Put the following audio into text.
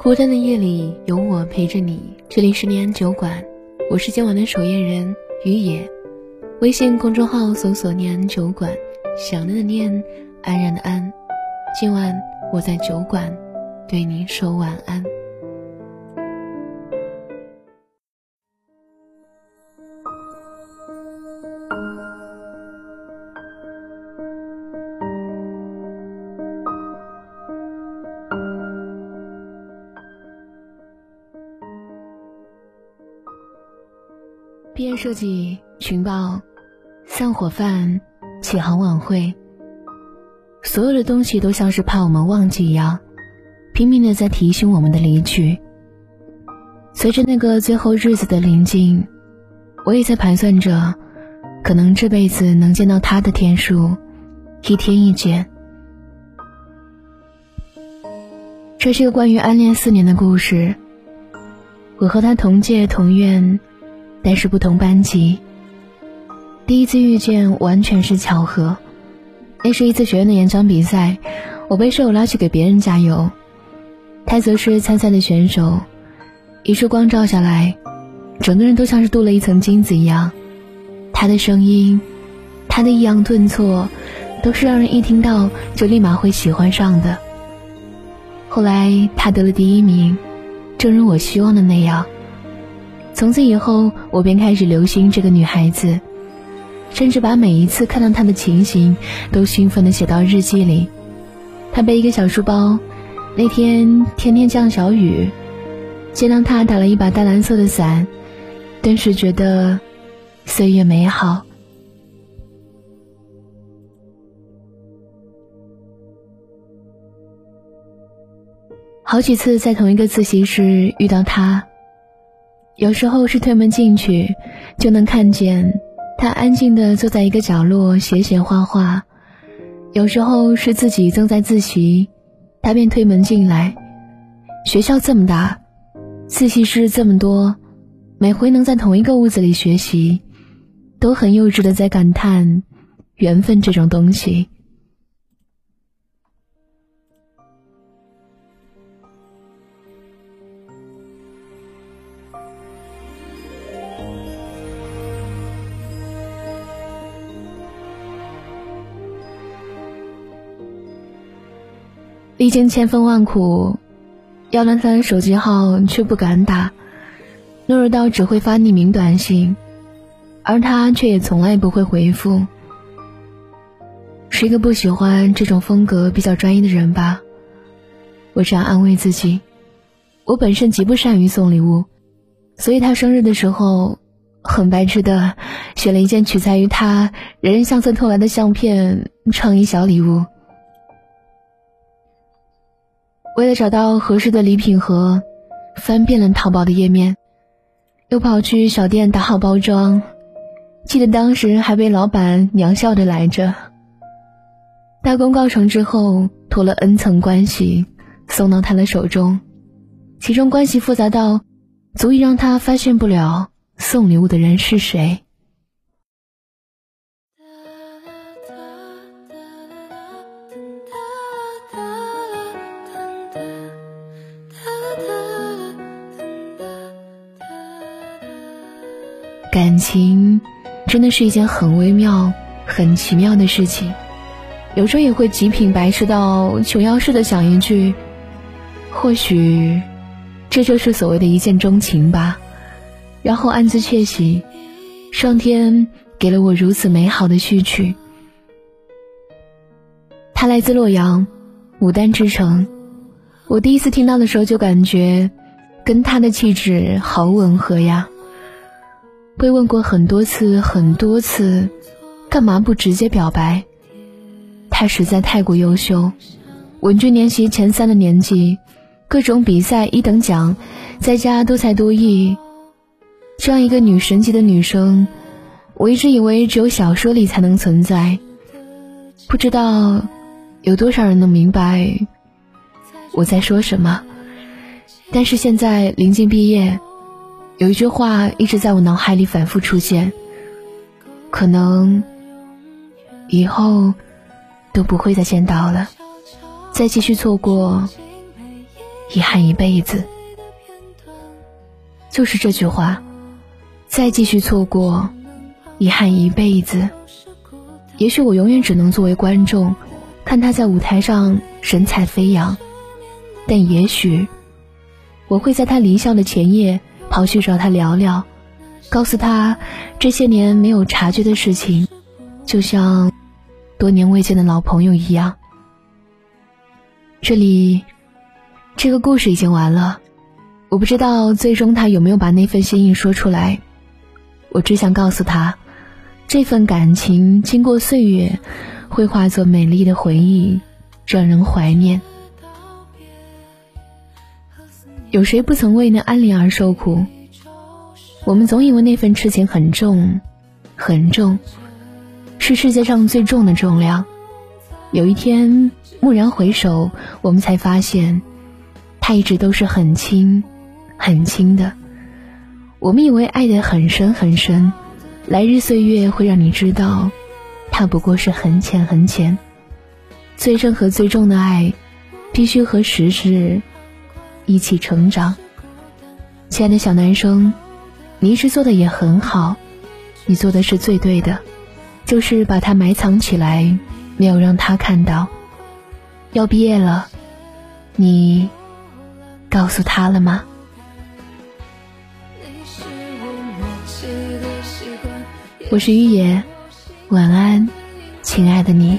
孤单的夜里有我陪着你，这里是念安酒馆，我是今晚的守夜人于野。微信公众号搜索“念安酒馆”，想念的念，安然的安。今晚我在酒馆，对你说晚安。设计、群报、散伙饭、启航晚会，所有的东西都像是怕我们忘记一样，拼命的在提醒我们的离去。随着那个最后日子的临近，我也在盘算着，可能这辈子能见到他的天数，一天一见。这是一个关于暗恋四年的故事。我和他同届同院。但是不同班级。第一次遇见完全是巧合，那是一次学院的演讲比赛，我被舍友拉去给别人加油，他则是参赛的选手。一束光照下来，整个人都像是镀了一层金子一样。他的声音，他的抑扬顿挫，都是让人一听到就立马会喜欢上的。后来他得了第一名，正如我希望的那样。从此以后，我便开始留心这个女孩子，甚至把每一次看到她的情形都兴奋地写到日记里。她背一个小书包，那天天天降小雨，见到她打了一把淡蓝色的伞，顿时觉得岁月美好。好几次在同一个自习室遇到她。有时候是推门进去，就能看见他安静地坐在一个角落写写画画；有时候是自己正在自习，他便推门进来。学校这么大，自习室这么多，每回能在同一个屋子里学习，都很幼稚的在感叹缘分这种东西。历经千辛万苦，幺零三手机号却不敢打，懦弱到只会发匿名短信，而他却也从来不会回复。是一个不喜欢这种风格、比较专一的人吧？我这样安慰自己。我本身极不善于送礼物，所以他生日的时候，很白痴的选了一件取材于他人人相册偷来的相片，创意小礼物。为了找到合适的礼品盒，翻遍了淘宝的页面，又跑去小店打好包装。记得当时还被老板娘笑着来着。大功告成之后，托了 N 层关系送到他的手中，其中关系复杂到足以让他发现不了送礼物的人是谁。情真的是一件很微妙、很奇妙的事情，有时候也会极品白痴到琼瑶式的想一句：“或许这就是所谓的一见钟情吧。”然后暗自窃喜，上天给了我如此美好的序曲。他来自洛阳，牡丹之城。我第一次听到的时候就感觉，跟他的气质好吻合呀。被问过很多次，很多次，干嘛不直接表白？他实在太过优秀，稳居年级前三的年纪，各种比赛一等奖，在家多才多艺。这样一个女神级的女生，我一直以为只有小说里才能存在，不知道有多少人能明白我在说什么。但是现在临近毕业。有一句话一直在我脑海里反复出现，可能以后都不会再见到了，再继续错过，遗憾一辈子。就是这句话，再继续错过，遗憾一辈子。也许我永远只能作为观众，看他在舞台上神采飞扬，但也许我会在他离校的前夜跑去找他聊聊，告诉他这些年没有察觉的事情，就像多年未见的老朋友一样。这里，这个故事已经完了，我不知道最终他有没有把那份心意说出来，我只想告诉他。这份感情经过岁月，会化作美丽的回忆，让人怀念。有谁不曾为那安恋而受苦？我们总以为那份痴情很重，很重，是世界上最重的重量。有一天蓦然回首，我们才发现，它一直都是很轻，很轻的。我们以为爱得很深很深。来日岁月会让你知道，它不过是很浅很浅。最深和最重的爱，必须和时日一起成长。亲爱的小男生，你一直做的也很好，你做的是最对的，就是把它埋藏起来，没有让他看到。要毕业了，你告诉他了吗？我是于野，晚安，亲爱的你。